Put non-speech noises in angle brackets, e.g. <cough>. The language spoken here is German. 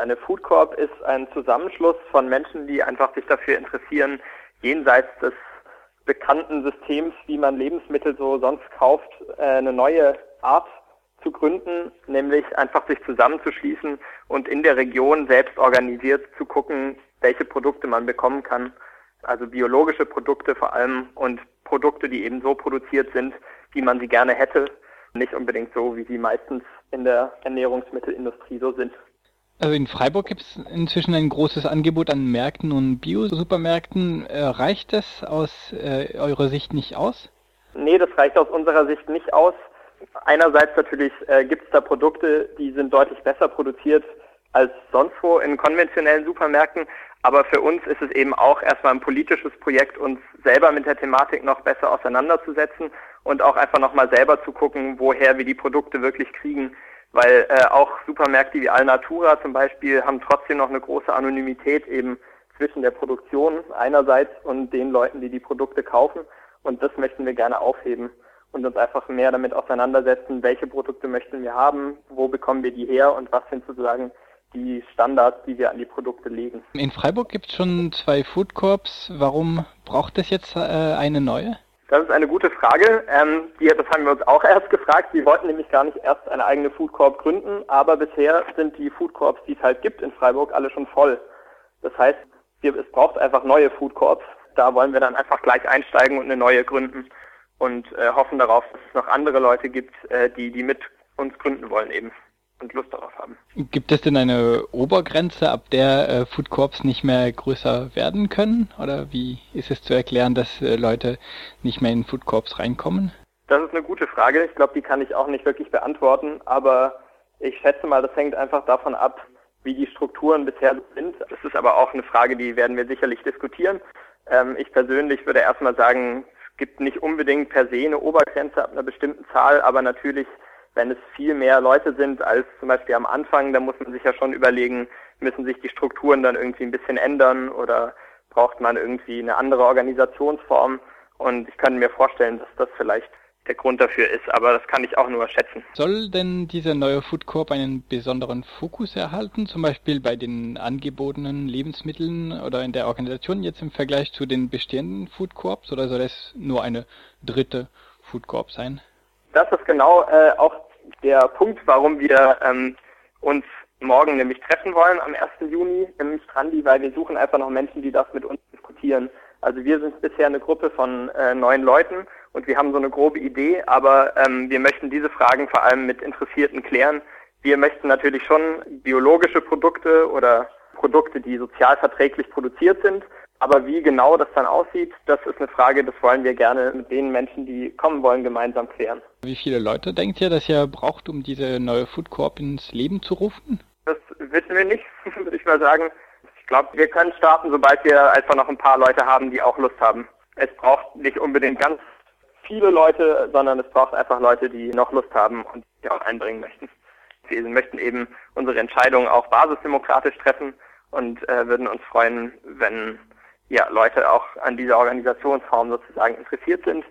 Eine Food Corp ist ein Zusammenschluss von Menschen, die einfach sich dafür interessieren, jenseits des bekannten Systems, wie man Lebensmittel so sonst kauft, äh, eine neue Art zu gründen, nämlich einfach sich zusammenzuschließen und in der Region selbst organisiert zu gucken, welche Produkte man bekommen kann. Also biologische Produkte vor allem und Produkte, die eben so produziert sind, wie man sie gerne hätte, nicht unbedingt so, wie sie meistens in der Ernährungsmittelindustrie so sind. Also in Freiburg gibt es inzwischen ein großes Angebot an Märkten und Bio-Supermärkten. Äh, reicht das aus äh, eurer Sicht nicht aus? Nee, das reicht aus unserer Sicht nicht aus. Einerseits natürlich äh, gibt es da Produkte, die sind deutlich besser produziert als sonst wo in konventionellen Supermärkten. Aber für uns ist es eben auch erstmal ein politisches Projekt, uns selber mit der Thematik noch besser auseinanderzusetzen und auch einfach nochmal selber zu gucken, woher wir die Produkte wirklich kriegen. Weil äh, auch Supermärkte wie Alnatura zum Beispiel haben trotzdem noch eine große Anonymität eben zwischen der Produktion einerseits und den Leuten, die die Produkte kaufen. Und das möchten wir gerne aufheben und uns einfach mehr damit auseinandersetzen, welche Produkte möchten wir haben, wo bekommen wir die her und was sind sozusagen die Standards, die wir an die Produkte legen. In Freiburg gibt es schon zwei Food Corps. Warum braucht es jetzt äh, eine neue? Das ist eine gute Frage. Ähm, die, das haben wir uns auch erst gefragt. Wir wollten nämlich gar nicht erst eine eigene Food Corp gründen, aber bisher sind die Food Corps, die es halt gibt in Freiburg, alle schon voll. Das heißt, wir, es braucht einfach neue Food Corps. Da wollen wir dann einfach gleich einsteigen und eine neue gründen und äh, hoffen darauf, dass es noch andere Leute gibt, äh, die, die mit uns gründen wollen eben und Lust darauf haben. Gibt es denn eine Obergrenze, ab der äh, Food Corps nicht mehr größer werden können? Oder wie ist es zu erklären, dass äh, Leute nicht mehr in Food Corps reinkommen? Das ist eine gute Frage. Ich glaube, die kann ich auch nicht wirklich beantworten. Aber ich schätze mal, das hängt einfach davon ab, wie die Strukturen bisher sind. Das ist aber auch eine Frage, die werden wir sicherlich diskutieren. Ähm, ich persönlich würde erstmal sagen, es gibt nicht unbedingt per se eine Obergrenze ab einer bestimmten Zahl, aber natürlich wenn es viel mehr Leute sind als zum Beispiel am Anfang, dann muss man sich ja schon überlegen, müssen sich die Strukturen dann irgendwie ein bisschen ändern oder braucht man irgendwie eine andere Organisationsform. Und ich kann mir vorstellen, dass das vielleicht der Grund dafür ist, aber das kann ich auch nur schätzen. Soll denn dieser neue Food Corp einen besonderen Fokus erhalten, zum Beispiel bei den angebotenen Lebensmitteln oder in der Organisation jetzt im Vergleich zu den bestehenden Food Corps oder soll es nur eine dritte Food Corp sein? Das ist genau äh, auch der Punkt, warum wir ähm, uns morgen nämlich treffen wollen am 1. Juni im Strandi, weil wir suchen einfach noch Menschen, die das mit uns diskutieren. Also wir sind bisher eine Gruppe von äh, neun Leuten und wir haben so eine grobe Idee, aber ähm, wir möchten diese Fragen vor allem mit Interessierten klären. Wir möchten natürlich schon biologische Produkte oder Produkte, die sozial verträglich produziert sind, aber wie genau das dann aussieht, das ist eine Frage, das wollen wir gerne mit den Menschen, die kommen wollen, gemeinsam klären. Wie viele Leute denkt ihr, dass ihr braucht, um diese neue Food Corp ins Leben zu rufen? Das wissen wir nicht, <laughs> würde ich mal sagen. Ich glaube, wir können starten, sobald wir einfach noch ein paar Leute haben, die auch Lust haben. Es braucht nicht unbedingt ganz viele Leute, sondern es braucht einfach Leute, die noch Lust haben und die auch einbringen möchten. Wir möchten eben unsere Entscheidungen auch basisdemokratisch treffen und äh, würden uns freuen, wenn ja, Leute auch an dieser Organisationsform sozusagen interessiert sind.